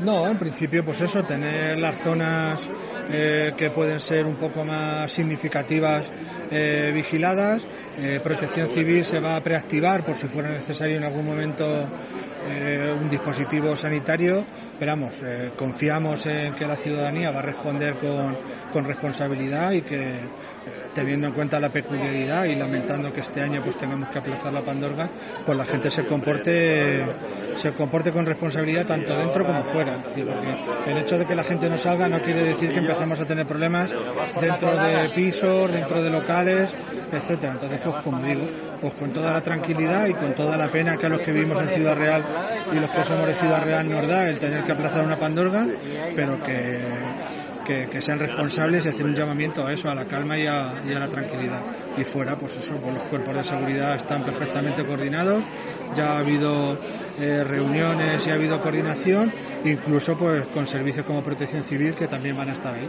No, en principio pues eso, tener las zonas eh, que pueden ser un poco más significativas eh, vigiladas. Eh, protección Civil se va a preactivar por si fuera necesario en algún momento un dispositivo sanitario, pero vamos, confiamos en que la ciudadanía va a responder con, con responsabilidad y que teniendo en cuenta la peculiaridad y lamentando que este año pues tengamos que aplazar la Pandorga, pues la gente se comporte se comporte con responsabilidad tanto dentro como fuera. Porque el hecho de que la gente no salga no quiere decir que empezamos a tener problemas dentro de pisos, dentro de locales, etcétera. Entonces, pues como digo, pues con toda la tranquilidad y con toda la pena que a los que vivimos en Ciudad Real y los que somos de Ciudad Real nos da el tener que aplazar una Pandorga, pero que que, sean responsables y hacer un llamamiento a eso, a la calma y a, la tranquilidad. Y fuera, pues eso, pues los cuerpos de seguridad están perfectamente coordinados, ya ha habido eh, reuniones y ha habido coordinación, incluso pues con servicios como Protección Civil que también van a estar ahí.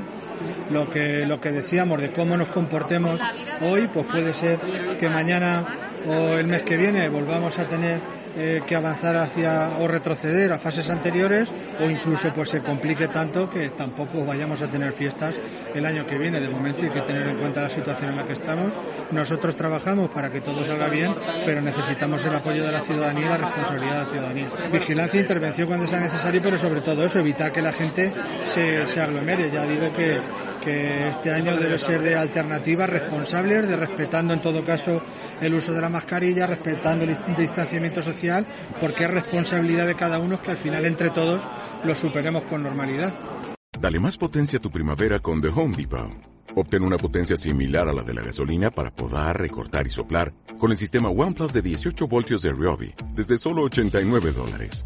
Lo que, lo que decíamos de cómo nos comportemos hoy, pues puede ser que mañana o el mes que viene volvamos a tener eh, que avanzar hacia o retroceder a fases anteriores o incluso pues se complique tanto que tampoco vayamos a tener fiestas el año que viene. De momento hay que tener en cuenta la situación en la que estamos. Nosotros trabajamos para que todo salga bien, pero necesitamos el apoyo de la ciudadanía y la responsabilidad de la ciudadanía. Vigilancia e intervención cuando sea necesario, pero sobre todo eso, evitar que la gente se, se aglomere. Ya digo que, que este año debe ser de alternativas responsables, de respetando en todo caso el uso de la mascarilla, respetando el distanciamiento social, porque es responsabilidad de cada uno que al final entre todos lo superemos con normalidad. Dale más potencia a tu primavera con The Home Depot. Obtén una potencia similar a la de la gasolina para podar, recortar y soplar con el sistema OnePlus de 18 voltios de Ryobi desde solo 89 dólares.